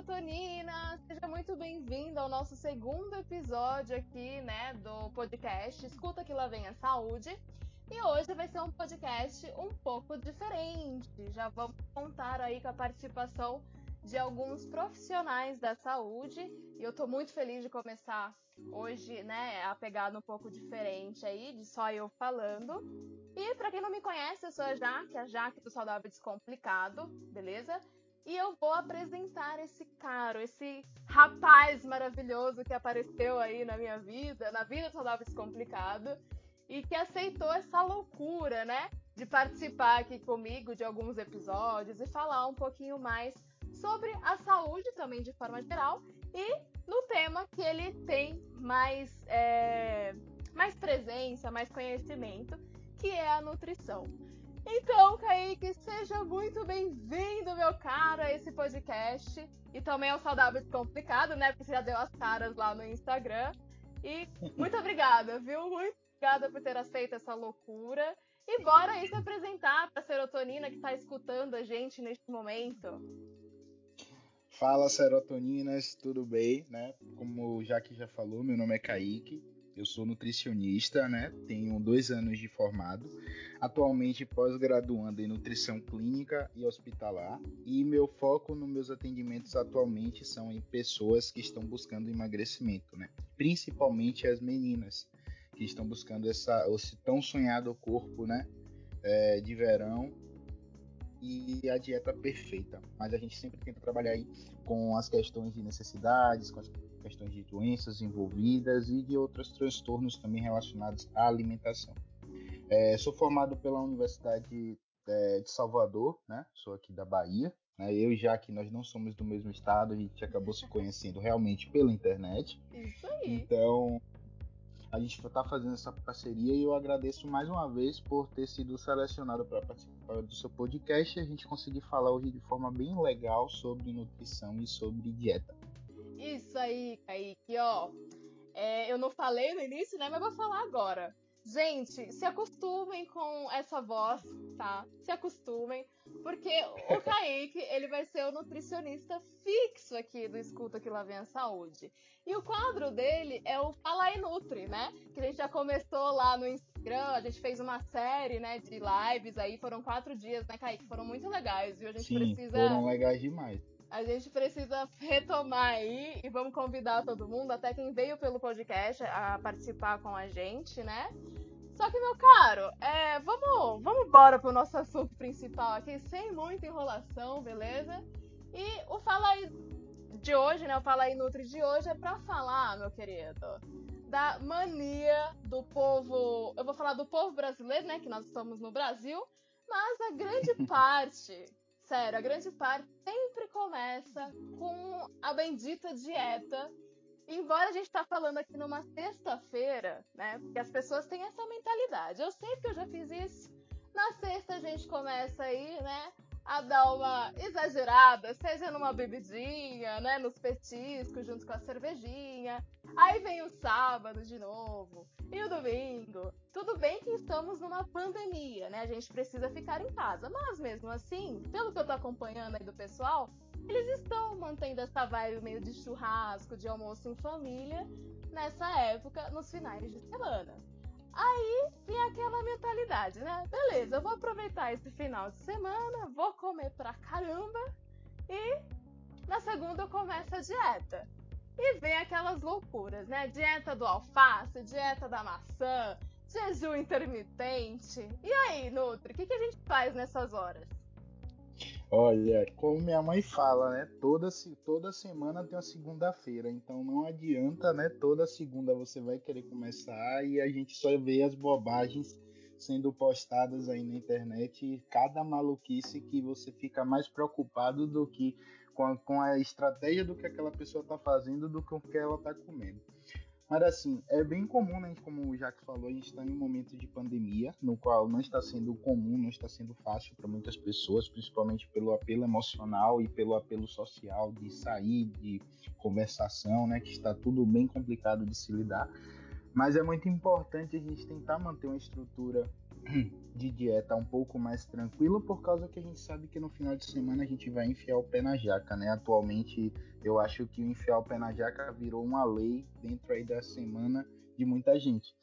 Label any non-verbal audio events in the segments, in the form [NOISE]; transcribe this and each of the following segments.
serotonina! Seja muito bem-vindo ao nosso segundo episódio aqui, né, do podcast Escuta que lá vem a saúde. E hoje vai ser um podcast um pouco diferente. Já vamos contar aí com a participação de alguns profissionais da saúde. E eu tô muito feliz de começar hoje, né, a pegada um pouco diferente aí, de só eu falando. E para quem não me conhece, eu sou a Jaque, a Jaque do Saudável Descomplicado, beleza? E eu vou apresentar esse cara, esse rapaz maravilhoso que apareceu aí na minha vida, na vida do Saudável Descomplicado, e que aceitou essa loucura, né? De participar aqui comigo de alguns episódios e falar um pouquinho mais sobre a saúde também de forma geral e no tema que ele tem mais, é, mais presença, mais conhecimento, que é a nutrição. Então, Kaique, seja muito bem-vindo, meu caro, a esse podcast. E também ao Saudável Descomplicado, né? Porque você já deu as caras lá no Instagram. E muito [LAUGHS] obrigada, viu? Muito obrigada por ter aceito essa loucura. E bora aí se apresentar para a serotonina que está escutando a gente neste momento. Fala, serotoninas, tudo bem? Né? Como o Jaque já falou, meu nome é Kaique. Eu sou nutricionista, né? Tenho dois anos de formado. Atualmente pós-graduando em nutrição clínica e hospitalar. E meu foco nos meus atendimentos atualmente são em pessoas que estão buscando emagrecimento, né? Principalmente as meninas que estão buscando essa, esse tão sonhado corpo, né? É, de verão e a dieta perfeita. Mas a gente sempre tenta trabalhar aí com as questões de necessidades, com as questões de doenças envolvidas e de outros transtornos também relacionados à alimentação. É, sou formado pela Universidade é, de Salvador, né? Sou aqui da Bahia. Né? Eu já que nós não somos do mesmo estado, a gente acabou se conhecendo realmente pela internet. Isso aí. Então, a gente está fazendo essa parceria e eu agradeço mais uma vez por ter sido selecionado para participar do seu podcast e a gente conseguir falar hoje de forma bem legal sobre nutrição e sobre dieta. Isso aí, Kaique, ó. É, eu não falei no início, né? Mas vou falar agora. Gente, se acostumem com essa voz, tá? Se acostumem, porque o [LAUGHS] Kaique, ele vai ser o nutricionista fixo aqui do Escuta Que Lá Vem a Saúde. E o quadro dele é o Fala e Nutri, né? Que a gente já começou lá no Instagram, a gente fez uma série, né, de lives aí, foram quatro dias, né, Kaique? Foram muito legais, viu? A gente Sim, precisa... foram legais demais. A gente precisa retomar aí e vamos convidar todo mundo, até quem veio pelo podcast, a participar com a gente, né? Só que, meu caro, é, vamos, vamos embora pro nosso assunto principal aqui, sem muita enrolação, beleza? E o Fala aí de hoje, né? O Fala aí Nutri de hoje é pra falar, meu querido, da mania do povo. Eu vou falar do povo brasileiro, né? Que nós estamos no Brasil, mas a grande [LAUGHS] parte sério, a grande parte sempre começa com a bendita dieta. Embora a gente tá falando aqui numa sexta-feira, né? Porque as pessoas têm essa mentalidade. Eu sei que eu já fiz isso. Na sexta a gente começa aí, né? A dar uma exagerada, seja numa bebidinha, né? Nos petiscos, junto com a cervejinha. Aí vem o sábado de novo. E o domingo. Tudo bem que estamos numa pandemia, né? A gente precisa ficar em casa. Mas mesmo assim, pelo que eu tô acompanhando aí do pessoal, eles estão mantendo essa vibe meio de churrasco, de almoço em família, nessa época, nos finais de semana. Aí vem aquela mentalidade, né? Beleza, eu vou aproveitar esse final de semana, vou comer pra caramba e na segunda eu começo a dieta. E vem aquelas loucuras, né? Dieta do alface, dieta da maçã, jejum intermitente. E aí, Nutri, o que, que a gente faz nessas horas? Olha, como minha mãe fala, né? Toda, toda semana tem uma segunda-feira, então não adianta, né? Toda segunda você vai querer começar e a gente só vê as bobagens sendo postadas aí na internet, cada maluquice que você fica mais preocupado do que com a, com a estratégia do que aquela pessoa está fazendo do que o que ela está comendo. Mas assim, é bem comum, né? Como o Jacques falou, a gente está em um momento de pandemia, no qual não está sendo comum, não está sendo fácil para muitas pessoas, principalmente pelo apelo emocional e pelo apelo social de sair, de conversação, né? Que está tudo bem complicado de se lidar. Mas é muito importante a gente tentar manter uma estrutura [CLEARS THROAT] de dieta um pouco mais tranquilo, por causa que a gente sabe que no final de semana a gente vai enfiar o pé na jaca, né? Atualmente eu acho que o enfiar o pé na jaca virou uma lei dentro aí da semana de muita gente.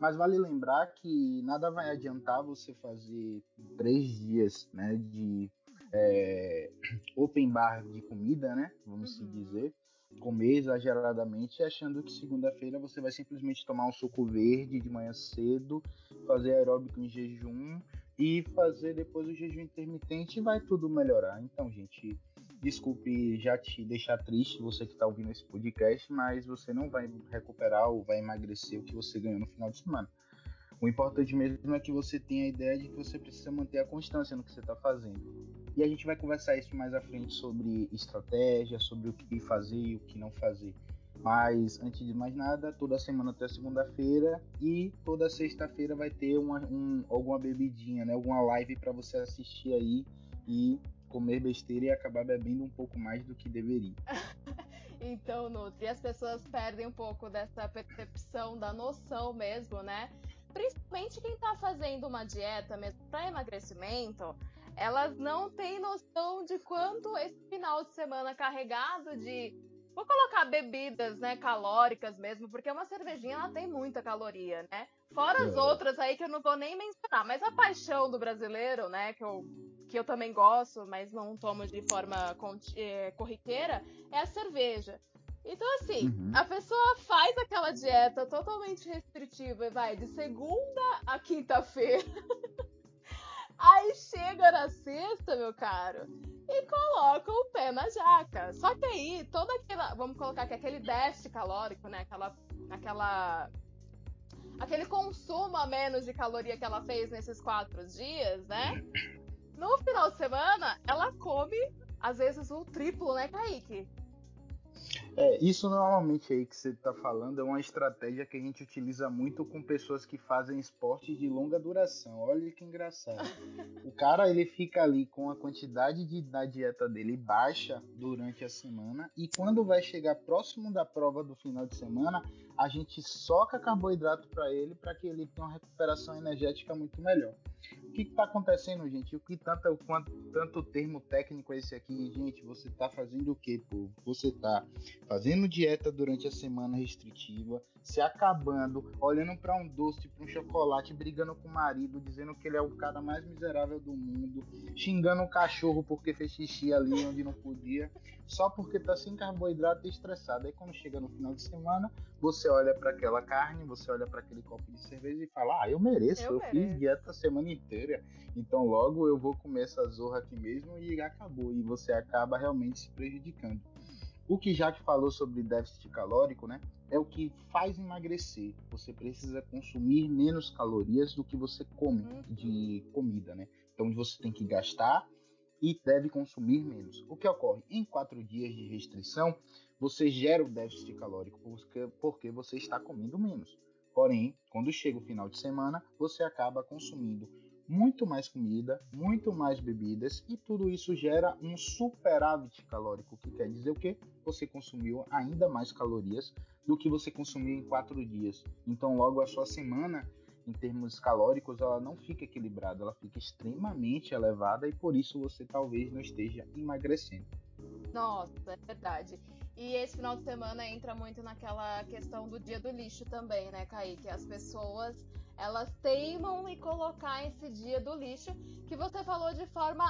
Mas vale lembrar que nada vai adiantar você fazer três dias né, de é, [CLEARS THROAT] open bar de comida, né? Vamos uhum. dizer. Comer exageradamente, achando que segunda-feira você vai simplesmente tomar um suco verde de manhã cedo, fazer aeróbico em jejum e fazer depois o jejum intermitente e vai tudo melhorar. Então, gente, desculpe já te deixar triste, você que está ouvindo esse podcast, mas você não vai recuperar ou vai emagrecer o que você ganhou no final de semana. O importante mesmo é que você tenha a ideia de que você precisa manter a constância no que você está fazendo. E a gente vai conversar isso mais à frente sobre estratégia, sobre o que fazer e o que não fazer. Mas antes de mais nada, toda semana até segunda-feira e toda sexta-feira vai ter uma, um, alguma bebidinha, né? Alguma live para você assistir aí e comer besteira e acabar bebendo um pouco mais do que deveria. [LAUGHS] então, Nutri, as pessoas perdem um pouco dessa percepção, da noção mesmo, né? Principalmente quem tá fazendo uma dieta mesmo para emagrecimento, elas não têm noção de quanto esse final de semana carregado de Vou colocar bebidas, né, calóricas mesmo, porque uma cervejinha ela tem muita caloria, né? Fora as é. outras aí que eu não vou nem mencionar, mas a paixão do brasileiro, né, que eu, que eu também gosto, mas não tomo de forma é, corriqueira, é a cerveja. Então, assim, uhum. a pessoa faz aquela dieta totalmente restritiva e vai de segunda a quinta-feira. [LAUGHS] Aí chega na sexta, meu caro, e coloca o pé na jaca. Só que aí, toda aquela. Vamos colocar aqui aquele déficit calórico, né? Aquela. aquela aquele consumo a menos de caloria que ela fez nesses quatro dias, né? No final de semana, ela come, às vezes, o triplo, né, Kaique? É, isso normalmente aí que você está falando é uma estratégia que a gente utiliza muito com pessoas que fazem esportes de longa duração. Olha que engraçado. o cara ele fica ali com a quantidade de, da dieta dele baixa durante a semana e quando vai chegar próximo da prova do final de semana, a gente soca carboidrato para ele para que ele tenha uma recuperação energética muito melhor. O que está acontecendo, gente? O que tanto, quanto, tanto termo técnico é esse aqui, gente? Você está fazendo o que, povo? Você está fazendo dieta durante a semana restritiva, se acabando, olhando para um doce, para um chocolate, brigando com o marido, dizendo que ele é o cara mais miserável do mundo, xingando o cachorro porque fez xixi ali onde não podia, só porque tá sem carboidrato e estressado. Aí quando chega no final de semana, você olha para aquela carne, você olha para aquele copo de cerveja e fala: "Ah, eu mereço, eu, eu mereço. fiz dieta a semana inteira, então logo eu vou comer essa zorra aqui mesmo e acabou". E você acaba realmente se prejudicando. O que Jaque falou sobre déficit calórico, né, é o que faz emagrecer. Você precisa consumir menos calorias do que você come uhum. de comida, né? Então você tem que gastar e deve consumir menos. O que ocorre? Em quatro dias de restrição, você gera o déficit calórico porque, porque você está comendo menos. Porém, quando chega o final de semana, você acaba consumindo muito mais comida, muito mais bebidas e tudo isso gera um superávit calórico, que quer dizer o quê? Você consumiu ainda mais calorias do que você consumiu em quatro dias. Então, logo a sua semana, em termos calóricos, ela não fica equilibrada, ela fica extremamente elevada e por isso você talvez não esteja emagrecendo. Nossa, é verdade. E esse final de semana entra muito naquela questão do dia do lixo também, né, Kaique? As pessoas elas teimam em colocar esse dia do lixo que você falou de forma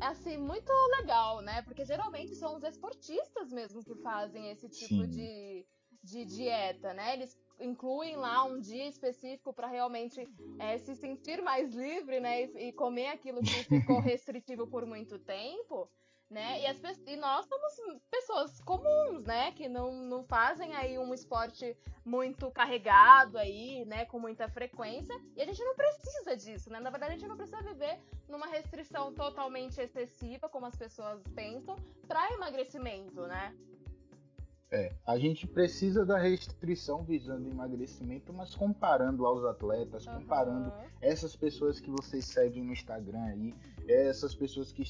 assim muito legal, né? Porque geralmente são os esportistas mesmo que fazem esse tipo de, de dieta, né? Eles incluem lá um dia específico para realmente é, se sentir mais livre, né? E, e comer aquilo que ficou [LAUGHS] restritivo por muito tempo né? E, as, e nós somos pessoas comuns, né? Que não, não fazem aí um esporte muito carregado aí, né? Com muita frequência. E a gente não precisa disso, né? Na verdade, a gente não precisa viver numa restrição totalmente excessiva, como as pessoas pensam, para emagrecimento, né? É, a gente precisa da restrição visando emagrecimento, mas comparando aos atletas, uhum. comparando essas pessoas que vocês seguem no Instagram aí, essas pessoas que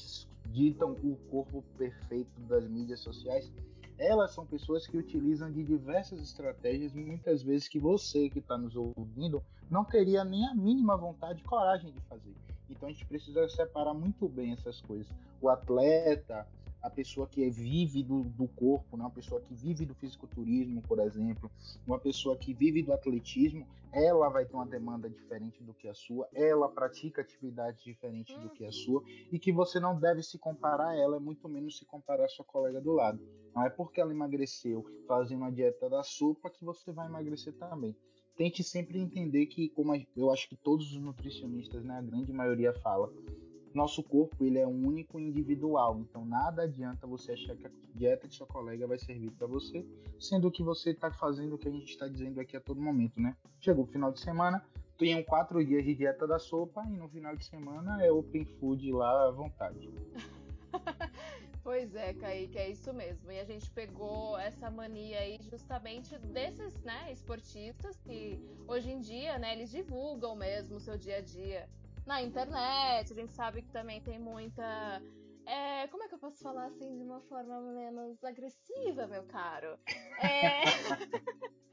ditam o corpo perfeito das mídias sociais, elas são pessoas que utilizam de diversas estratégias, muitas vezes que você que está nos ouvindo não teria nem a mínima vontade e coragem de fazer. Então a gente precisa separar muito bem essas coisas. O atleta, a pessoa que vive do, do corpo, né? uma pessoa que vive do fisiculturismo, por exemplo, uma pessoa que vive do atletismo, ela vai ter uma demanda diferente do que a sua, ela pratica atividades diferentes do que a sua, e que você não deve se comparar a ela, muito menos se comparar a sua colega do lado. Não é porque ela emagreceu fazendo a dieta da sopa que você vai emagrecer também. Tente sempre entender que, como eu acho que todos os nutricionistas, né, a grande maioria fala, nosso corpo ele é único e individual, então nada adianta você achar que a dieta de sua colega vai servir para você, sendo que você está fazendo o que a gente está dizendo aqui a todo momento, né? Chegou o final de semana, tenham quatro dias de dieta da sopa e no final de semana é open food lá à vontade. [LAUGHS] Pois é, Kaique, é isso mesmo. E a gente pegou essa mania aí justamente desses, né, esportistas que hoje em dia, né, eles divulgam mesmo o seu dia a dia na internet. A gente sabe que também tem muita. É, como é que eu posso falar assim de uma forma menos agressiva, meu caro? É... [LAUGHS]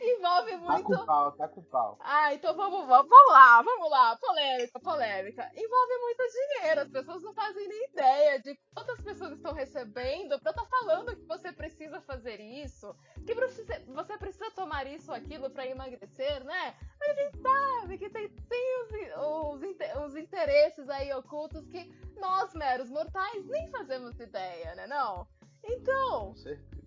Envolve muito. Tá com pau, tá com pau. Ah, então vamos, vamos, vamos lá, vamos lá. Polêmica, polêmica. Envolve muito dinheiro. As pessoas não fazem nem ideia de quantas pessoas estão recebendo pra estar tá falando que você precisa fazer isso, que você precisa tomar isso ou aquilo pra emagrecer, né? Gente sabe que tem, tem os, os, os interesses aí ocultos que nós, meros mortais, nem fazemos ideia, né? Não? Então.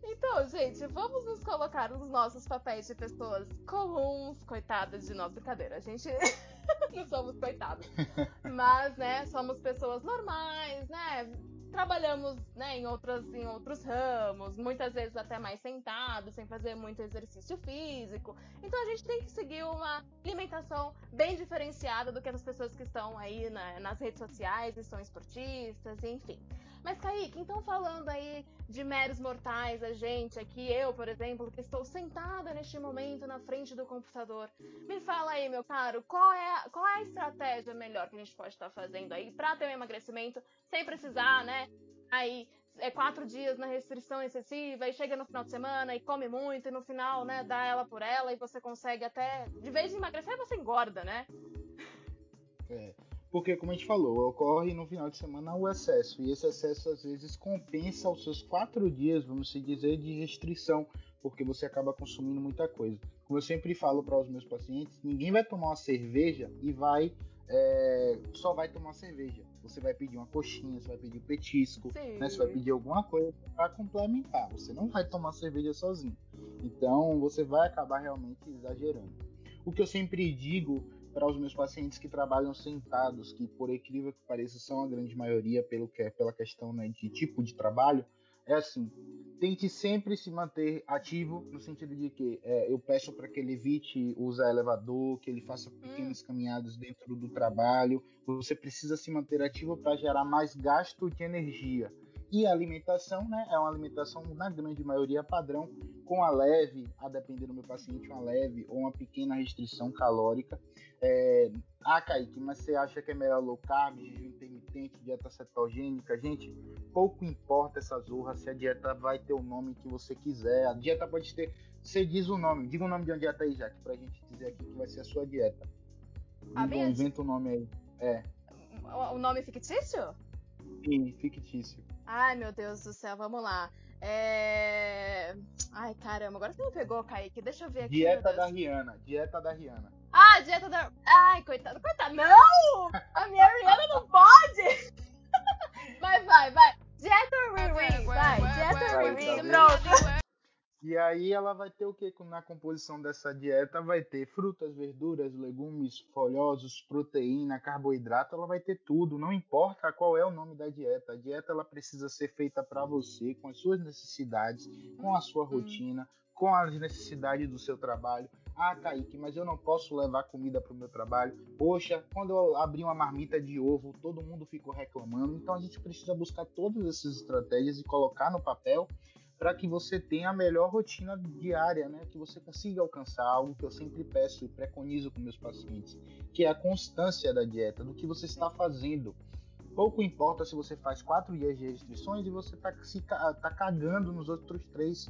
Então, gente, vamos nos colocar nos nossos papéis de pessoas comuns, coitadas de nós, brincadeira. A gente [LAUGHS] não somos coitados. [LAUGHS] Mas, né, somos pessoas normais, né? Trabalhamos né, em, outras, em outros ramos, muitas vezes até mais sentados, sem fazer muito exercício físico. Então a gente tem que seguir uma alimentação bem diferenciada do que as pessoas que estão aí na, nas redes sociais e são esportistas, enfim. Mas, Kaique, então falando aí de meros mortais, a gente aqui, eu, por exemplo, que estou sentada neste momento na frente do computador, me fala aí, meu caro, qual é, a, qual é a estratégia melhor que a gente pode estar fazendo aí para ter um emagrecimento sem precisar, né? Aí é quatro dias na restrição excessiva e chega no final de semana e come muito e no final, né, dá ela por ela e você consegue até, de vez de emagrecer, você engorda, né? É. Porque, como a gente falou, ocorre no final de semana o excesso, e esse excesso às vezes compensa os seus quatro dias, vamos dizer, de restrição, porque você acaba consumindo muita coisa. Como eu sempre falo para os meus pacientes, ninguém vai tomar uma cerveja e vai é, só vai tomar cerveja. Você vai pedir uma coxinha, você vai pedir um petisco, né? Você vai pedir alguma coisa para complementar. Você não vai tomar cerveja sozinho. Então você vai acabar realmente exagerando. O que eu sempre digo para os meus pacientes que trabalham sentados, que por incrível que pareça são a grande maioria pelo que é, pela questão né, de tipo de trabalho, é assim, tente sempre se manter ativo no sentido de que é, eu peço para que ele evite usar elevador, que ele faça pequenas hum. caminhadas dentro do trabalho. Você precisa se manter ativo para gerar mais gasto de energia. E a alimentação, né, é uma alimentação na grande maioria padrão, com a leve, a depender do meu paciente, uma leve ou uma pequena restrição calórica. É, ah, Kaique, mas você acha que é melhor low carb, jejum intermitente, dieta cetogênica? Gente, pouco importa essa zorra se a dieta vai ter o nome que você quiser. A dieta pode ter. Você diz o nome, diga o nome de uma dieta aí, Jaque, pra gente dizer aqui que vai ser a sua dieta. A minha... Inventa o nome aí. É. O nome fictício? Sim, fictício. Ai, meu Deus do céu, vamos lá. É... Ai, caramba, agora você me pegou, Kaique. Deixa eu ver aqui. Dieta da Rihanna. Dieta da Rihanna. Ah, dieta da. Ai, coitado, coitado. Não! A minha Rihanna não pode! [LAUGHS] Vai, vai, vai. Dieta Riri, vai. Dieta Riri, pronto. E aí ela vai ter o que na composição dessa dieta? Vai ter frutas, verduras, legumes, folhosos, proteína, carboidrato, ela vai ter tudo, não importa qual é o nome da dieta. A dieta ela precisa ser feita para você, com as suas necessidades, com a sua rotina, com as necessidades do seu trabalho. Ah, Kaique, mas eu não posso levar comida para o meu trabalho. Poxa, quando eu abri uma marmita de ovo, todo mundo ficou reclamando. Então a gente precisa buscar todas essas estratégias e colocar no papel para que você tenha a melhor rotina diária, né? Que você consiga alcançar algo que eu sempre peço e preconizo com meus pacientes, que é a constância da dieta, do que você está fazendo. Pouco importa se você faz quatro dias de restrições e você está tá cagando nos outros três.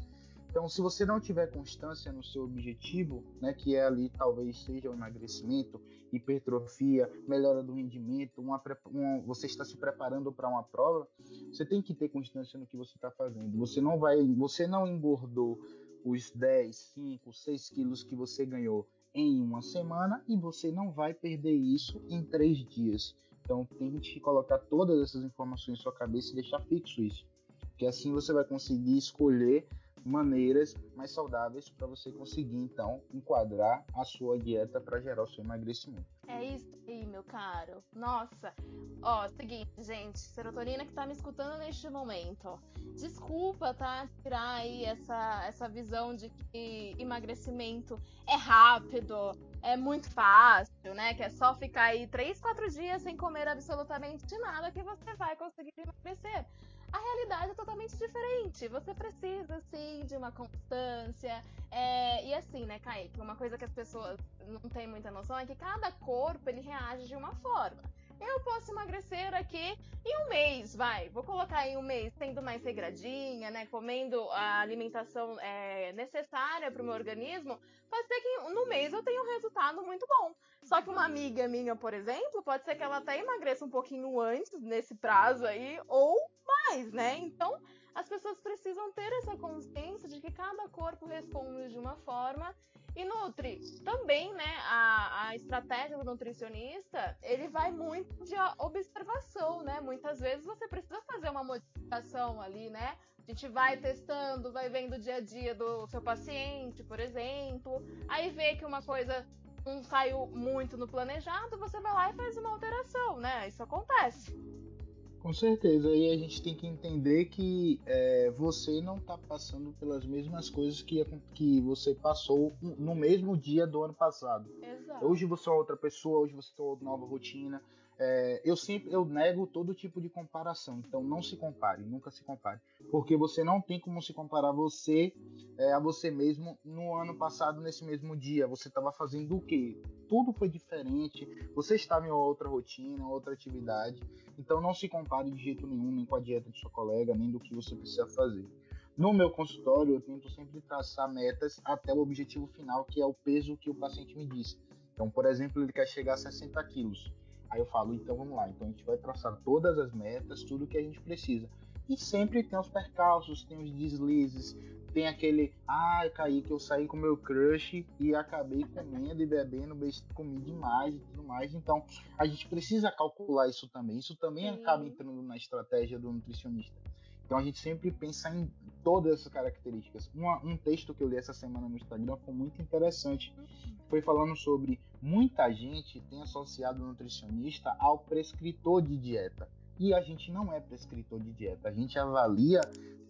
Então, se você não tiver constância no seu objetivo, né, que é ali talvez seja o emagrecimento, hipertrofia, melhora do rendimento, uma, uma, você está se preparando para uma prova, você tem que ter constância no que você está fazendo. Você não vai, você não engordou os 10, 5, 6 quilos que você ganhou em uma semana e você não vai perder isso em três dias. Então tente colocar todas essas informações em sua cabeça e deixar fixo isso. Porque assim você vai conseguir escolher maneiras mais saudáveis para você conseguir então enquadrar a sua dieta para gerar o seu emagrecimento. É isso aí, meu caro. Nossa, ó, seguinte, gente, serotonina que tá me escutando neste momento. Desculpa, tá? Tirar aí essa, essa visão de que emagrecimento é rápido, é muito fácil, né? Que é só ficar aí 3, 4 dias sem comer absolutamente nada que você vai conseguir emagrecer a realidade é totalmente diferente. Você precisa, sim, de uma constância. É... E assim, né, Kaique? Uma coisa que as pessoas não têm muita noção é que cada corpo ele reage de uma forma. Eu posso emagrecer aqui em um mês, vai. Vou colocar em um mês sendo mais regradinha, né? Comendo a alimentação é, necessária para o meu organismo. Pode ser que no mês eu tenha um resultado muito bom. Só que uma amiga minha, por exemplo, pode ser que ela até emagreça um pouquinho antes, nesse prazo aí, ou mais, né? Então, as pessoas precisam ter essa consciência de que cada corpo responde de uma forma e Nutri, também, né, estratégia do nutricionista, ele vai muito de observação, né? Muitas vezes você precisa fazer uma modificação ali, né? A gente vai testando, vai vendo o dia a dia do seu paciente, por exemplo. Aí vê que uma coisa não saiu muito no planejado, você vai lá e faz uma alteração, né? Isso acontece. Com certeza, e a gente tem que entender que é, você não está passando pelas mesmas coisas que, que você passou no mesmo dia do ano passado. Exato. Hoje você é outra pessoa, hoje você tem uma nova rotina, é, eu sempre eu nego todo tipo de comparação. Então não se compare, nunca se compare, porque você não tem como se comparar você é, a você mesmo no ano passado nesse mesmo dia. Você estava fazendo o quê? Tudo foi diferente. Você estava em outra rotina, outra atividade. Então não se compare de jeito nenhum nem com a dieta de sua colega, nem do que você precisa fazer. No meu consultório, eu tento sempre traçar metas até o objetivo final, que é o peso que o paciente me diz. Então, por exemplo, ele quer chegar a 60 quilos. Aí eu falo, então vamos lá, então a gente vai traçar todas as metas, tudo que a gente precisa. E sempre tem os percalços, tem os deslizes, tem aquele, ai, ah, caí que eu saí com meu crush e acabei comendo e bebendo, comi demais e tudo mais. Então, a gente precisa calcular isso também. Isso também Sim. acaba entrando na estratégia do nutricionista. Então a gente sempre pensa em todas essas características. Uma, um texto que eu li essa semana no Instagram foi muito interessante. Foi falando sobre muita gente tem associado o nutricionista ao prescritor de dieta. E a gente não é prescritor de dieta. A gente avalia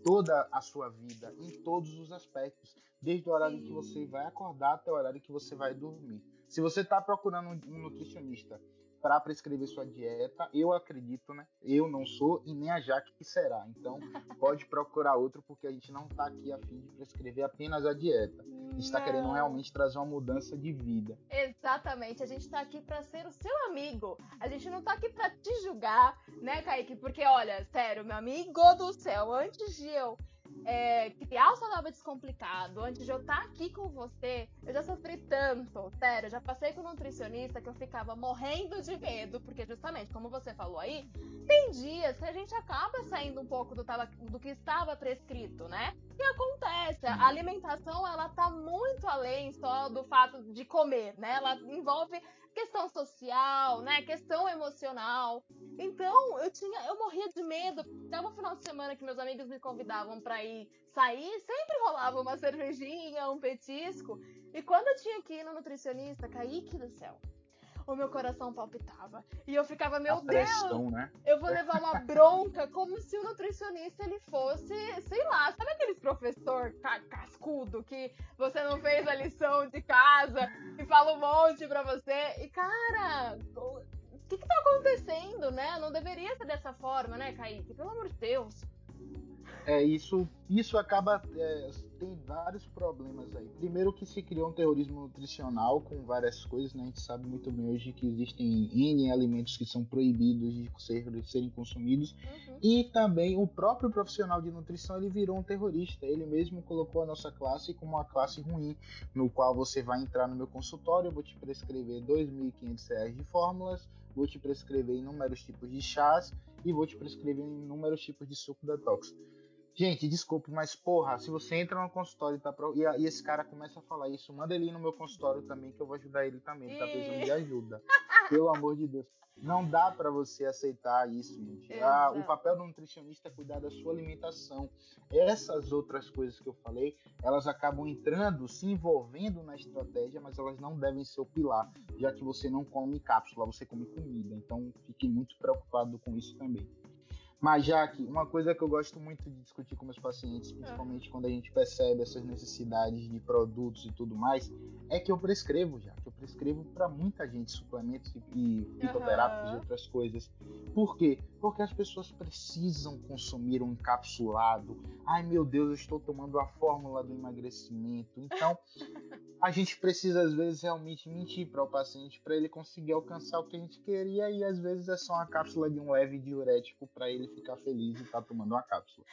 toda a sua vida em todos os aspectos, desde o horário que você vai acordar até o horário que você vai dormir. Se você está procurando um nutricionista para prescrever sua dieta. Eu acredito, né? Eu não sou e nem a Jaque que será. Então, [LAUGHS] pode procurar outro porque a gente não está aqui a fim de prescrever apenas a dieta. A gente está querendo realmente trazer uma mudança de vida. Exatamente. A gente está aqui para ser o seu amigo. A gente não está aqui para te julgar, né, Kaique? Porque, olha, sério, meu amigo do céu, antes de eu é, criar o saudável descomplicado, antes de eu estar tá aqui com você, eu já sofri tanto, sério, eu já passei com um nutricionista que eu ficava morrendo de medo, porque justamente, como você falou aí, tem dias que a gente acaba saindo um pouco do, do que estava prescrito, né? E acontece, a alimentação, ela tá muito além só do fato de comer, né? Ela envolve questão social, né? Questão emocional. Então, eu tinha, eu morria de medo. Até no final de semana que meus amigos me convidavam para ir sair, sempre rolava uma cervejinha, um petisco. E quando eu tinha que ir no nutricionista, Kaique do céu, o meu coração palpitava. E eu ficava, meu a pressão, Deus, né? eu vou levar uma bronca como se o nutricionista ele fosse, sei lá, sabe aqueles professor cascudo que você não fez a lição de casa e fala um monte pra você. E cara, o que que tá acontecendo, né? Não deveria ser dessa forma, né, Kaique? Pelo amor de Deus. É, isso, isso acaba. É, tem vários problemas aí. Primeiro que se criou um terrorismo nutricional com várias coisas, né? A gente sabe muito bem hoje que existem N alimentos que são proibidos de, ser, de serem consumidos. Uhum. E também o próprio profissional de nutrição ele virou um terrorista. Ele mesmo colocou a nossa classe como uma classe ruim, no qual você vai entrar no meu consultório, eu vou te prescrever R$ 2.500 de fórmulas, vou te prescrever inúmeros tipos de chás e vou te prescrever inúmeros tipos de suco detox. Gente, desculpe, mas porra, se você entra no consultório tá pro... e, e, esse cara começa a falar isso, manda ele ir no meu consultório também, que eu vou ajudar ele também. Ele tá precisando de ajuda. Pelo amor de Deus. Não dá para você aceitar isso, gente. Ah, o papel do nutricionista é cuidar da sua alimentação. Essas outras coisas que eu falei, elas acabam entrando, se envolvendo na estratégia, mas elas não devem ser o pilar, já que você não come cápsula, você come comida. Então, fique muito preocupado com isso também. Mas, Jaque, uma coisa que eu gosto muito de discutir com meus pacientes, principalmente quando a gente percebe essas necessidades de produtos e tudo mais, é que eu prescrevo, já. Que eu prescrevo para muita gente suplementos e fitoterápicos uhum. e outras coisas. Por quê? Porque as pessoas precisam consumir um encapsulado. Ai, meu Deus, eu estou tomando a fórmula do emagrecimento. Então, a gente precisa, às vezes, realmente mentir para o paciente para ele conseguir alcançar o que a gente queria. E, às vezes, é só uma cápsula de um leve diurético para ele ficar feliz e estar tá tomando uma cápsula.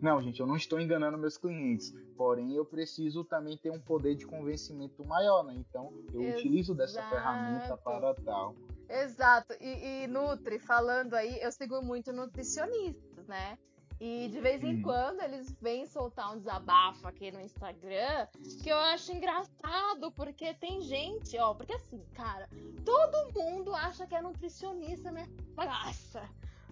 Não, gente, eu não estou enganando meus clientes. Porém, eu preciso também ter um poder de convencimento maior, né? Então, eu Exato. utilizo dessa ferramenta para tal. Exato. E, e Nutri, falando aí, eu sigo muito nutricionistas, né? E de vez em hum. quando eles vêm soltar um desabafo aqui no Instagram que eu acho engraçado, porque tem gente, ó, porque assim, cara, todo mundo acha que é nutricionista, né? Nossa!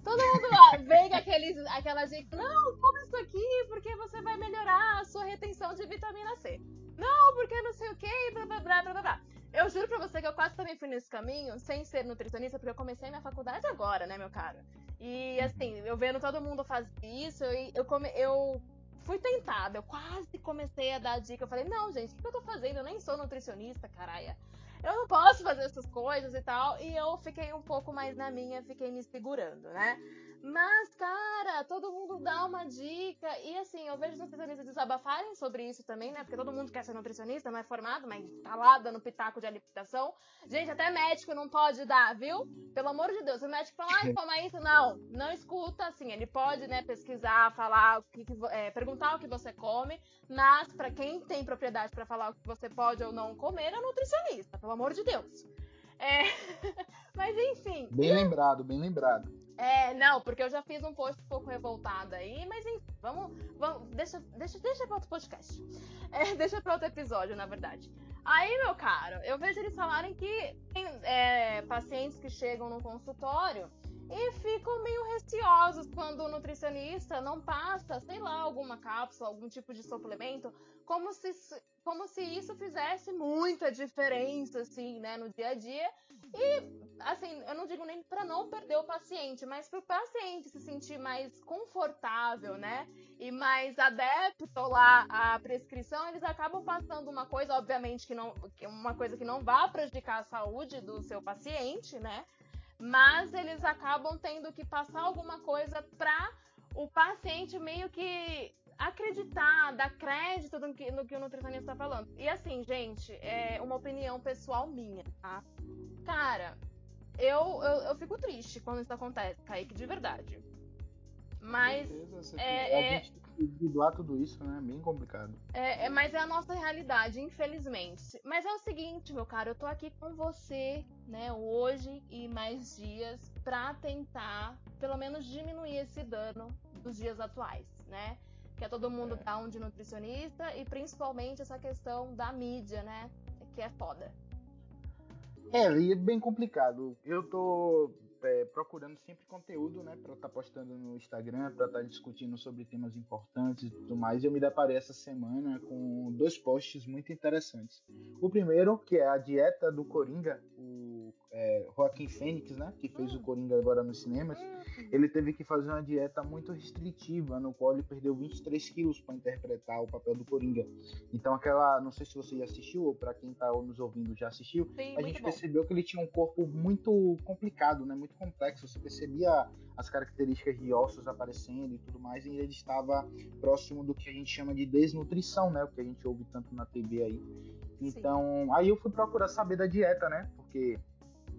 Todo mundo lá vem aqueles, aquelas dicas, não, come isso aqui porque você vai melhorar a sua retenção de vitamina C. Não, porque não sei o que, blá blá blá blá blá. Eu juro pra você que eu quase também fui nesse caminho, sem ser nutricionista, porque eu comecei minha faculdade agora, né, meu caro? E assim, eu vendo todo mundo fazer isso, eu, eu, come, eu fui tentada, eu quase comecei a dar dica. Eu falei, não, gente, o que eu tô fazendo? Eu nem sou nutricionista, caralho eu não posso fazer essas coisas e tal. E eu fiquei um pouco mais na minha, fiquei me segurando, né? Mas, cara, todo mundo dá uma dica. E assim, eu vejo nutricionistas desabafarem sobre isso também, né? Porque todo mundo quer ser nutricionista, não é formado, mas tá lá dando pitaco de alimentação. Gente, até médico não pode dar, viu? Pelo amor de Deus, o médico fala, ai, [LAUGHS] toma isso. Não, não escuta, assim. Ele pode, né, pesquisar, falar, o que, é, perguntar o que você come. Mas, para quem tem propriedade para falar o que você pode ou não comer, é nutricionista, pelo amor de Deus. É... [LAUGHS] mas enfim. Bem lembrado, bem lembrado. É, não, porque eu já fiz um post um pouco revoltado aí, mas enfim, vamos, vamos deixa, deixa, deixa para outro podcast. É, [LAUGHS] deixa para outro episódio, na verdade. Aí, meu caro, eu vejo eles falarem que tem é, pacientes que chegam no consultório e ficam meio receosos quando o nutricionista não passa, sei lá, alguma cápsula, algum tipo de suplemento, como se, como se isso fizesse muita diferença, assim, né, no dia a dia. E, assim, eu não digo nem para não perder o paciente, mas para o paciente se sentir mais confortável, né, e mais adepto lá à prescrição, eles acabam passando uma coisa, obviamente, que não, uma coisa que não vá prejudicar a saúde do seu paciente, né, mas eles acabam tendo que passar alguma coisa para o paciente meio que acreditar, dar crédito no que, no que o nutricionista está falando. E assim, gente, é uma opinião pessoal minha, tá? Cara, eu, eu, eu fico triste quando isso acontece, Kaique, de verdade. Mas. Certeza, é, a gente driblar tudo isso, né? É bem complicado. É, é, mas é a nossa realidade, infelizmente. Mas é o seguinte, meu caro, eu tô aqui com você, né, hoje e mais dias, pra tentar, pelo menos, diminuir esse dano dos dias atuais, né? Que é todo mundo é. dar um de nutricionista e principalmente essa questão da mídia, né? Que é foda. É, e é bem complicado. Eu tô é, procurando sempre conteúdo, né, para estar tá postando no Instagram, para estar tá discutindo sobre temas importantes e tudo mais. Eu me deparei essa semana com dois posts muito interessantes. O primeiro, que é a dieta do Coringa, é, Joaquim Fênix, né? Que fez o Coringa agora nos cinemas. Ele teve que fazer uma dieta muito restritiva, no qual ele perdeu 23 quilos para interpretar o papel do Coringa. Então, aquela. Não sei se você já assistiu, ou para quem tá nos ouvindo já assistiu, sim, a gente bom. percebeu que ele tinha um corpo muito complicado, né? Muito complexo. Você percebia as características de ossos aparecendo e tudo mais, e ele estava próximo do que a gente chama de desnutrição, né? O que a gente ouve tanto na TV aí. Então, aí eu fui procurar saber da dieta, né? Porque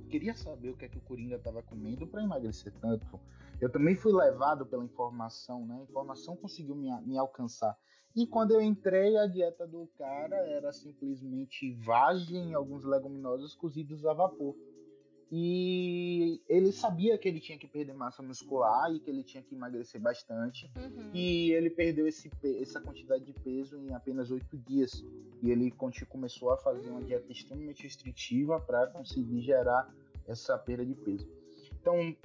queria saber o que é que o Coringa estava comendo para emagrecer tanto. Eu também fui levado pela informação, né? A informação conseguiu me, me alcançar. E quando eu entrei, a dieta do cara era simplesmente vagem, alguns leguminosos cozidos a vapor. E ele sabia que ele tinha que perder massa muscular e que ele tinha que emagrecer bastante. Uhum. E ele perdeu esse, essa quantidade de peso em apenas oito dias. E ele começou a fazer uma dieta extremamente restritiva para conseguir gerar essa perda de peso. Então,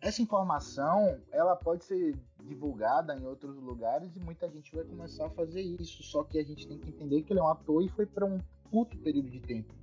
essa informação ela pode ser divulgada em outros lugares e muita gente vai começar a fazer isso. Só que a gente tem que entender que ele é um ator e foi para um curto período de tempo.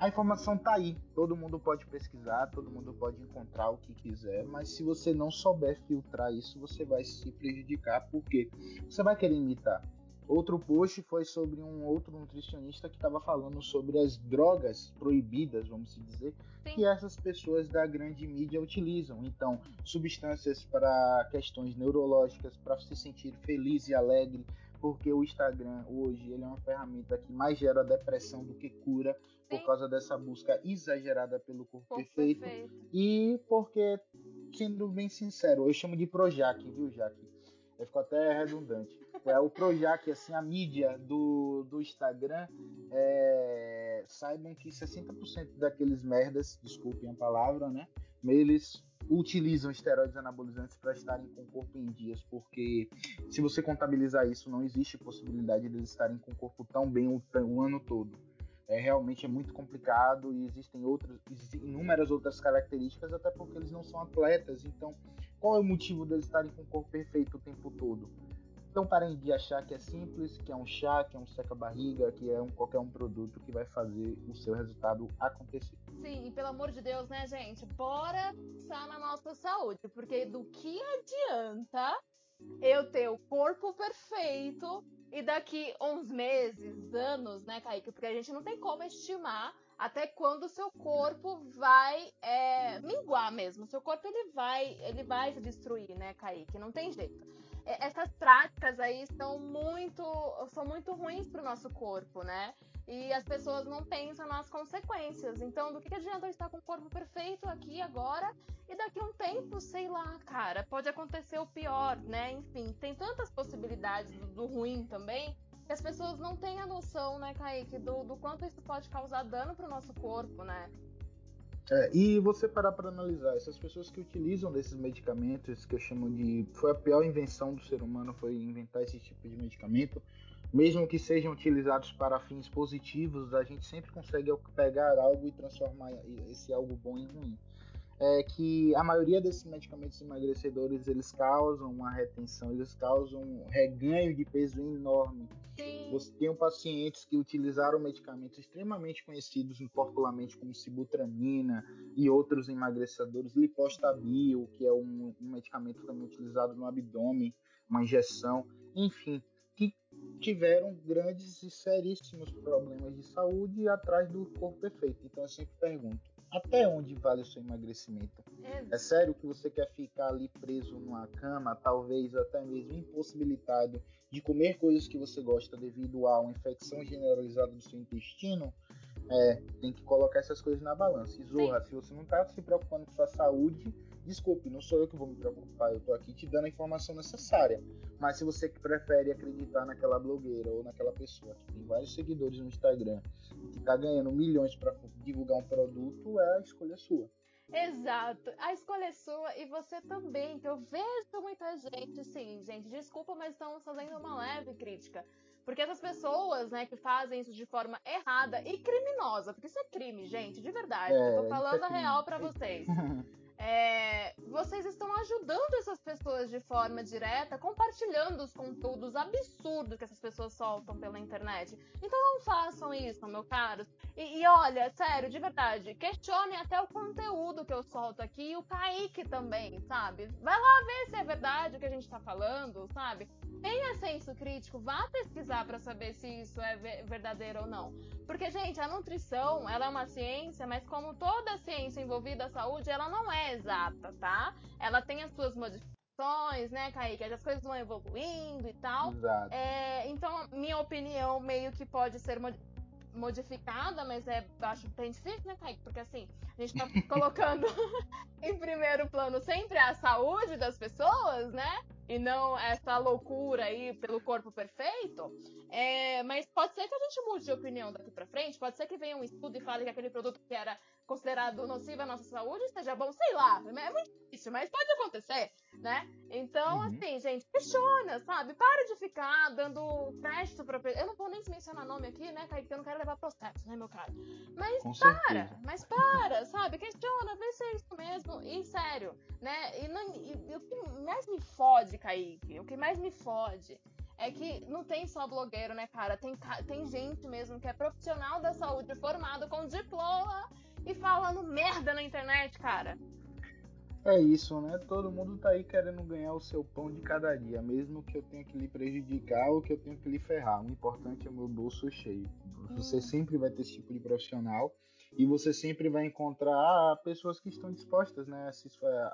A informação tá aí, todo mundo pode pesquisar, todo mundo pode encontrar o que quiser, mas se você não souber filtrar isso, você vai se prejudicar, porque você vai querer imitar. Outro post foi sobre um outro nutricionista que estava falando sobre as drogas proibidas, vamos dizer, Sim. que essas pessoas da grande mídia utilizam. Então, substâncias para questões neurológicas, para se sentir feliz e alegre, porque o Instagram hoje ele é uma ferramenta que mais gera depressão do que cura, por causa dessa busca exagerada pelo corpo, Corpo perfeito. perfeito. E porque, sendo bem sincero, eu chamo de Projac, viu, Jaque? Eu fico até redundante. É o Projac, assim, a mídia do, do Instagram, é, saibam que 60% daqueles merdas, desculpem a palavra, né? Eles utilizam esteroides anabolizantes para estarem com o corpo em dias, porque se você contabilizar isso, não existe possibilidade deles estarem com o corpo tão bem o, o ano todo. É, realmente é muito complicado e existem outras, existem inúmeras outras características, até porque eles não são atletas. Então, qual é o motivo deles estarem com o corpo perfeito o tempo todo? Então parem de achar que é simples, que é um chá, que é um seca-barriga, que é um, qualquer um produto que vai fazer o seu resultado acontecer. Sim, e pelo amor de Deus, né, gente? Bora pensar na nossa saúde, porque do que adianta eu ter o corpo perfeito e daqui uns meses, anos, né, Kaique? Porque a gente não tem como estimar até quando o seu corpo vai é, minguar mesmo. O seu corpo ele vai, ele vai se destruir, né, Kaique? Não tem jeito. É, Essas práticas aí são muito, são muito ruins pro nosso corpo, né? E as pessoas não pensam nas consequências. Então, do que adianta eu estar com o corpo perfeito aqui agora e daqui a um tempo, sei lá, cara, pode acontecer o pior, né? Enfim, tem tantas possibilidades do, do ruim também que as pessoas não têm a noção, né, Kaique, do, do quanto isso pode causar dano pro nosso corpo, né? É, e você parar para analisar, essas pessoas que utilizam desses medicamentos, que eu chamo de. Foi a pior invenção do ser humano, foi inventar esse tipo de medicamento. Mesmo que sejam utilizados para fins positivos, a gente sempre consegue pegar algo e transformar esse algo bom em ruim. É que a maioria desses medicamentos emagrecedores eles causam uma retenção, eles causam um reganho de peso enorme. Sim. Você tem pacientes que utilizaram medicamentos extremamente conhecidos popularmente como sibutramina e outros emagrecedores, lipostabil, que é um, um medicamento também utilizado no abdômen, uma injeção, enfim, que tiveram grandes e seríssimos problemas de saúde atrás do corpo perfeito. Então eu sempre pergunto, até onde vale o seu emagrecimento? É sério que você quer ficar ali preso numa cama, talvez até mesmo impossibilitado de comer coisas que você gosta devido a uma infecção generalizada do seu intestino? É, tem que colocar essas coisas na balança. E Zorra, se você não tá se preocupando com sua saúde, desculpe, não sou eu que vou me preocupar, eu tô aqui te dando a informação necessária. Mas se você prefere acreditar naquela blogueira ou naquela pessoa que tem vários seguidores no Instagram e que tá ganhando milhões para divulgar um produto, é a escolha sua. Exato. A escolha é sua e você também, que eu vejo muita gente, sim, gente, desculpa, mas estamos fazendo uma leve crítica. Porque essas pessoas, né, que fazem isso de forma errada e criminosa, porque isso é crime, gente, de verdade. É, eu tô isso falando é a real pra vocês. [LAUGHS] é, vocês estão ajudando essas pessoas de forma direta, compartilhando os conteúdos absurdos que essas pessoas soltam pela internet. Então não façam isso, meu caro. E, e olha, sério, de verdade, questione até o conteúdo que eu solto aqui e o Kaique também, sabe? Vai lá ver se é verdade o que a gente tá falando, sabe? Tenha senso crítico, vá pesquisar para saber se isso é verdadeiro ou não. Porque, gente, a nutrição, ela é uma ciência, mas como toda ciência envolvida à saúde, ela não é exata, tá? Ela tem as suas modificações, né, Kaique? As coisas vão evoluindo e tal. Exato. É, então, minha opinião meio que pode ser modificada, mas é acho bem difícil, né, Kaique? Porque assim, a gente tá colocando [LAUGHS] em primeiro plano sempre a saúde das pessoas, né? E não essa loucura aí pelo corpo perfeito. É, mas pode ser que a gente mude de opinião daqui para frente, pode ser que venha um estudo e fale que aquele produto que era considerado nocivo à nossa saúde esteja bom, sei lá. É muito difícil, mas pode acontecer, né? Então, uhum. assim, gente, questiona, sabe? Para de ficar dando crédito pra. Eu não vou nem mencionar nome aqui, né, Kaique? Eu não quero levar processo, né, meu cara? Mas Com para, certeza. mas para, sabe? Questiona, vê se é isso mesmo. E sério, né? E, não, e, e o que mais me fode, Kaique, o que mais me fode é que não tem só blogueiro, né, cara? Tem, tem gente mesmo que é profissional da saúde, formado com diploma e falando merda na internet, cara. É isso, né? Todo mundo tá aí querendo ganhar o seu pão de cada dia, mesmo que eu tenha que lhe prejudicar ou que eu tenha que lhe ferrar. O importante é o meu bolso cheio. Você hum. sempre vai ter esse tipo de profissional e você sempre vai encontrar pessoas que estão dispostas, né,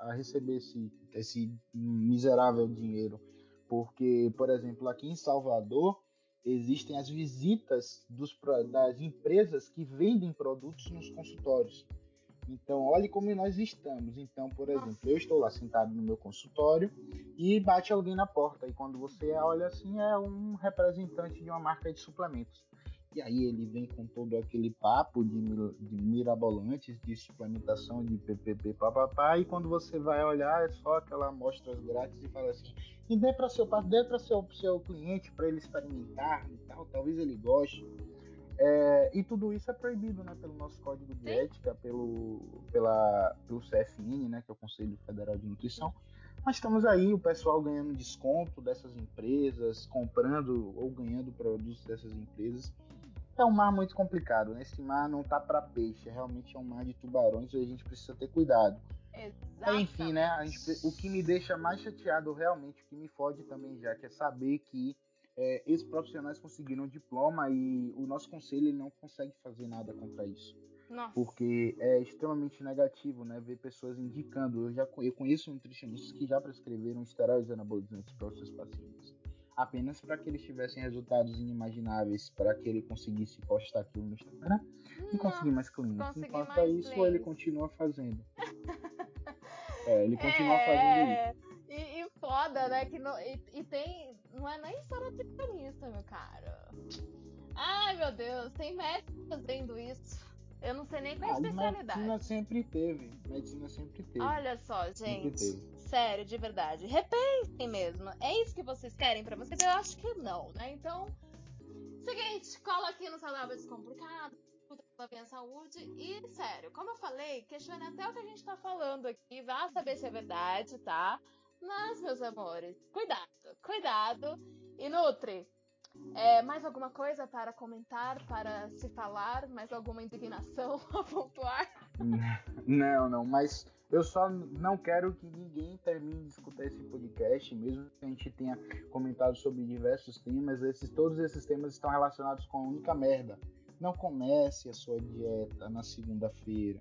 a receber esse, esse miserável dinheiro. Porque, por exemplo, aqui em Salvador, existem as visitas dos, das empresas que vendem produtos nos consultórios. Então, olhe como nós estamos. Então, por exemplo, eu estou lá sentado no meu consultório e bate alguém na porta. E quando você olha assim, é um representante de uma marca de suplementos. E aí ele vem com todo aquele papo de, de mirabolantes, de suplementação, de PPP, papapá. E quando você vai olhar, é só aquela amostras grátis e fala assim: e dê para seu, dê para seu, seu cliente para ele experimentar e tal, talvez ele goste. É, e tudo isso é proibido né, pelo nosso código de Sim. ética, pelo, pela, pelo CFN, né, que é o Conselho Federal de Nutrição. Mas estamos aí, o pessoal ganhando desconto dessas empresas, comprando ou ganhando produtos dessas empresas. É um mar muito complicado, né? Esse mar não tá para peixe, realmente é um mar de tubarões e a gente precisa ter cuidado. Exatamente. Enfim, né? Gente, o que me deixa mais chateado realmente, o que me fode também já, que é saber que é, esses profissionais conseguiram um diploma e o nosso conselho ele não consegue fazer nada contra isso. Nossa. Porque é extremamente negativo, né? Ver pessoas indicando. Eu já eu conheço nutricionistas que já prescreveram esteroides anabolizantes para os seus pacientes. Apenas para que eles tivessem resultados inimagináveis, para que ele conseguisse postar aquilo no Instagram Nossa, e conseguir mais clientes. Enquanto mais isso, ele continua fazendo. [LAUGHS] é, ele continua é... fazendo isso. E, e, foda, né? Que não, e, e, tem. Não é nem só nutricionista, meu cara. Ai, meu Deus, tem médicos fazendo isso. Eu não sei nem qual é a ah, especialidade. Medicina sempre teve. Medicina sempre teve. Olha só, gente. Sério, de verdade. Repensem mesmo. É isso que vocês querem para vocês? Eu acho que não, né? Então, seguinte, cola aqui no Saudável Descomplicado da minha saúde. E, sério, como eu falei, questione até o que a gente tá falando aqui. Vá saber se é verdade, tá? Mas, meus amores, cuidado, cuidado. E Nutri, é, mais alguma coisa para comentar, para se falar? Mais alguma indignação [LAUGHS] a pontuar? Não, não, mas eu só não quero que ninguém termine de escutar esse podcast, mesmo que a gente tenha comentado sobre diversos temas, esses, todos esses temas estão relacionados com a única merda. Não comece a sua dieta na segunda-feira.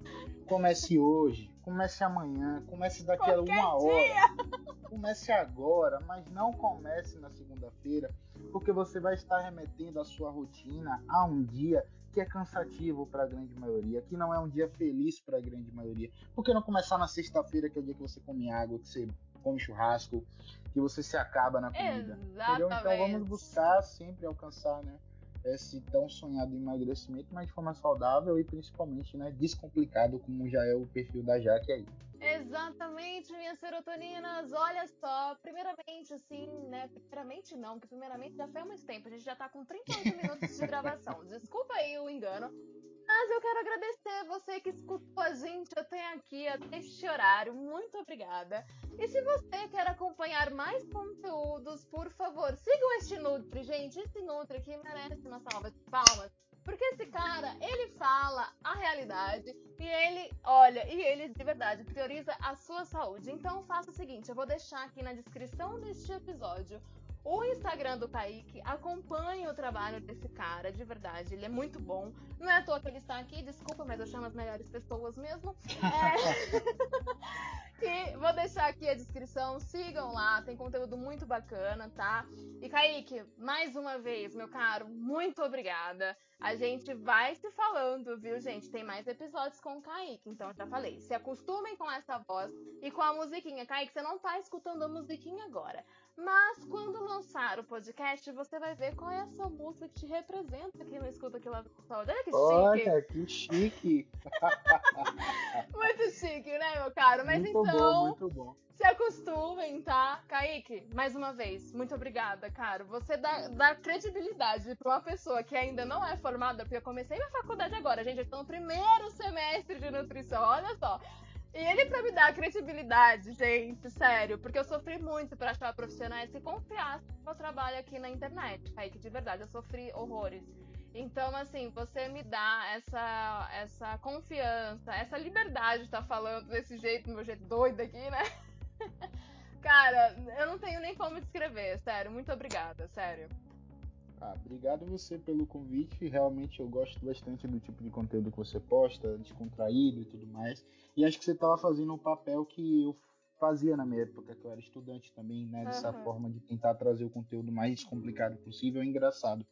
Comece hoje, comece amanhã, comece daqui Qualquer a uma dia. hora. [LAUGHS] Comece agora, mas não comece na segunda-feira, porque você vai estar remetendo a sua rotina a um dia que é cansativo para a grande maioria, que não é um dia feliz para a grande maioria. Por que não começar na sexta-feira, que é o dia que você come água, que você come churrasco, que você se acaba na comida? Exatamente. Entendeu? Então vamos buscar sempre alcançar, né? Esse tão sonhado emagrecimento, mas de forma saudável e principalmente né, descomplicado, como já é o perfil da Jaque aí. Exatamente, minhas serotoninas. Olha só, primeiramente, assim, né? Primeiramente não, porque primeiramente já foi há muito tempo. A gente já tá com 38 minutos de gravação. Desculpa aí o engano. Mas eu quero agradecer você que escutou a gente até aqui, até este horário. Muito obrigada. E se você quer acompanhar mais conteúdos, por favor, sigam este Nutri, gente. Esse Nutri aqui merece uma salva de palmas. Porque esse cara, ele fala a realidade e ele, olha, e ele de verdade prioriza a sua saúde. Então faça o seguinte, eu vou deixar aqui na descrição deste episódio o Instagram do Kaique, acompanhe o trabalho desse cara, de verdade, ele é muito bom. Não é à toa que ele está aqui, desculpa, mas eu chamo as melhores pessoas mesmo. É... [LAUGHS] e vou deixar aqui a descrição, sigam lá, tem conteúdo muito bacana, tá? E Kaique, mais uma vez, meu caro, muito obrigada. A gente vai se falando, viu, gente? Tem mais episódios com o Kaique, então já falei. Se acostumem com essa voz e com a musiquinha. Kaique, você não tá escutando a musiquinha agora. Mas quando lançar o podcast, você vai ver qual é a sua música que te representa aqui no Escuta Aqui Lá do Olha que chique. Olha, que chique. muito chique, né, meu caro? Mas muito então, bom, muito bom. se acostumem, tá? Kaique, mais uma vez, muito obrigada, caro. Você dá, dá credibilidade pra uma pessoa que ainda não é formada, porque eu comecei minha faculdade agora, gente. Eu tô no primeiro semestre de nutrição, olha só. E ele pra me dar credibilidade, gente, sério, porque eu sofri muito para achar profissionais que confiassem no meu trabalho aqui na internet, Kaique, de verdade, eu sofri horrores. Então, assim, você me dá essa, essa confiança, essa liberdade de estar tá falando desse jeito, meu jeito doido aqui, né? [LAUGHS] Cara, eu não tenho nem como descrever, sério, muito obrigada, sério. Ah, obrigado você pelo convite. Realmente eu gosto bastante do tipo de conteúdo que você posta, descontraído e tudo mais. E acho que você estava fazendo um papel que eu fazia na minha época, que eu era estudante também, né? Dessa uhum. forma de tentar trazer o conteúdo mais descomplicado possível e engraçado.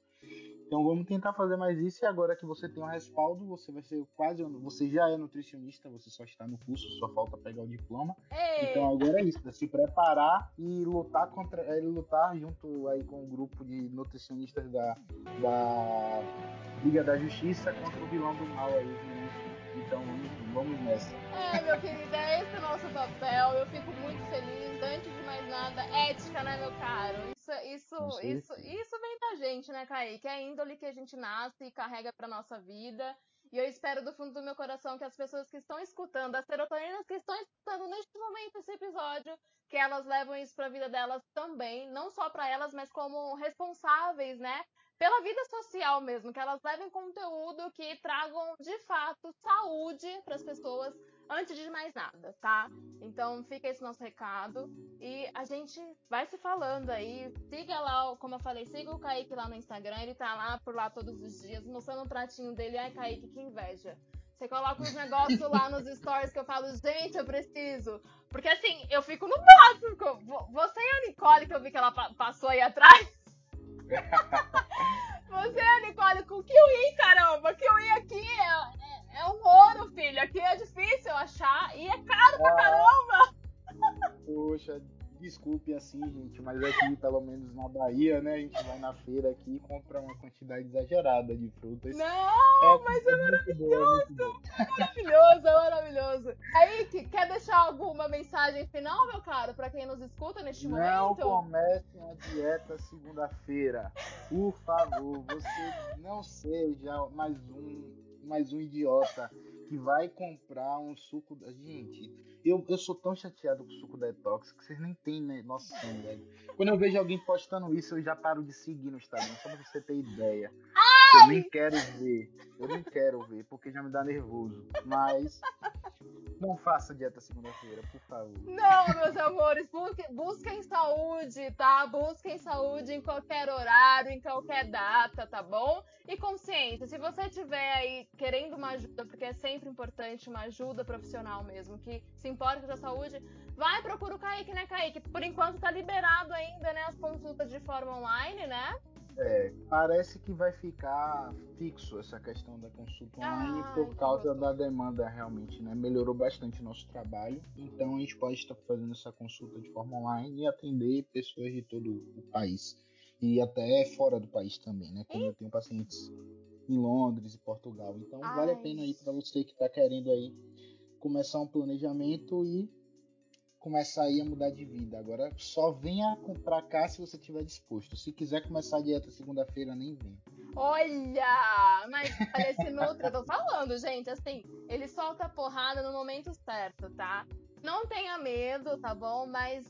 Então vamos tentar fazer mais isso e agora que você tem um respaldo, você vai ser quase, você já é nutricionista, você só está no curso, só falta pegar o diploma. Ei. Então agora é isso, é se preparar e lutar contra, é, lutar junto aí com o grupo de nutricionistas da, da Liga da Justiça contra o vilão do mal aí, então vamos, vamos nessa. É, meu querido, é esse o nosso papel. Eu fico muito feliz. Antes de mais nada, ética, né, meu caro? Isso, isso, isso, isso vem da gente, né, Kaique? É a índole que a gente nasce e carrega pra nossa vida. E eu espero do fundo do meu coração que as pessoas que estão escutando, as serotoninas que estão escutando neste momento esse episódio, que elas levam isso para a vida delas também, não só para elas, mas como responsáveis, né, pela vida social mesmo, que elas levem conteúdo que tragam de fato saúde para as pessoas antes de mais nada, tá? Então fica esse nosso recado e a gente vai se falando aí. Siga lá, como eu falei, siga o Kaique lá no Instagram, ele tá lá por lá todos os dias, mostrando o pratinho dele. Ai, Kaique, que inveja. Você coloca os negócios lá nos stories que eu falo, gente, eu preciso. Porque assim, eu fico no básico. Você e a Nicole, que eu vi que ela passou aí atrás. Você, Nicole, com kiwi, caramba. Kiwi aqui é, é, é, um ouro, filho. Aqui é difícil achar e é caro pra ah. caramba. Poxa, desculpe assim, gente, mas aqui, pelo menos na Bahia, né, a gente vai na feira aqui e compra uma quantidade exagerada de frutas. Não, é, mas é, é maravilhoso! Bom, é maravilhoso, é maravilhoso. Aí, quer deixar alguma mensagem final, meu caro, para quem nos escuta neste Não momento? Não comecem a dieta segunda-feira. Por favor, você não seja mais um, mais um idiota que vai comprar um suco. Gente, eu, eu sou tão chateado com o suco detox que vocês nem têm né, noção, velho. Quando eu vejo alguém postando isso, eu já paro de seguir no Instagram, só pra você ter ideia. Eu nem quero ver. Eu nem quero ver, porque já me dá nervoso. Mas não faça dieta segunda-feira, por favor. Não, meus amores, busquem, busquem saúde, tá? Busquem saúde em qualquer horário, em qualquer data, tá bom? E consciência, se você tiver aí querendo uma ajuda, porque é sempre importante uma ajuda profissional mesmo, que se importa com a saúde, vai procura o Kaique, né, Kaique? Por enquanto tá liberado ainda, né, as consultas de forma online, né? É, parece que vai ficar fixo essa questão da consulta online ah, por causa da demanda realmente, né? Melhorou bastante o nosso trabalho, então a gente pode estar fazendo essa consulta de forma online e atender pessoas de todo o país e até fora do país também, né? Como eu tenho pacientes em Londres e Portugal, então Ai. vale a pena aí para você que está querendo aí começar um planejamento e começar aí a mudar de vida. Agora só venha comprar cá se você estiver disposto. Se quiser começar a dieta segunda-feira, nem vem. Olha! Mas esse Nutra, tô falando, gente, assim, ele solta a porrada no momento certo, tá? Não tenha medo, tá bom? Mas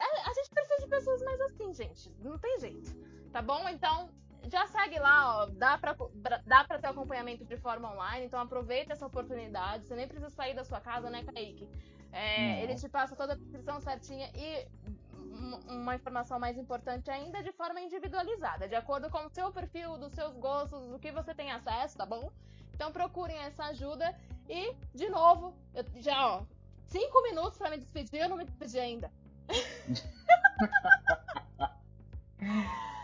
é, a gente precisa de pessoas mais assim, gente. Não tem jeito. Tá bom? Então, já segue lá, ó. Dá pra, dá pra ter acompanhamento de forma online, então aproveita essa oportunidade. Você nem precisa sair da sua casa, né, Kaique? É, ele te passa toda a descrição certinha e uma informação mais importante ainda de forma individualizada, de acordo com o seu perfil, dos seus gostos, do que você tem acesso, tá bom? Então procurem essa ajuda e, de novo, eu, já ó, cinco minutos para me despedir, eu não me despedi ainda. [LAUGHS]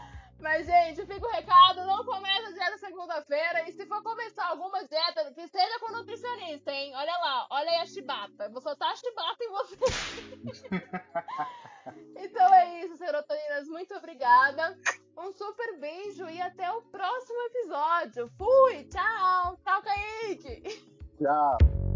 Mas, gente, fica o recado, não começa a dieta segunda-feira. E se for começar alguma dieta, que seja com nutricionista, hein? Olha lá, olha aí a chibata. vou soltar a chibata em você. [LAUGHS] então é isso, serotoninas. Muito obrigada. Um super beijo e até o próximo episódio. Fui! Tchau! Tchau, Kaique! Tchau!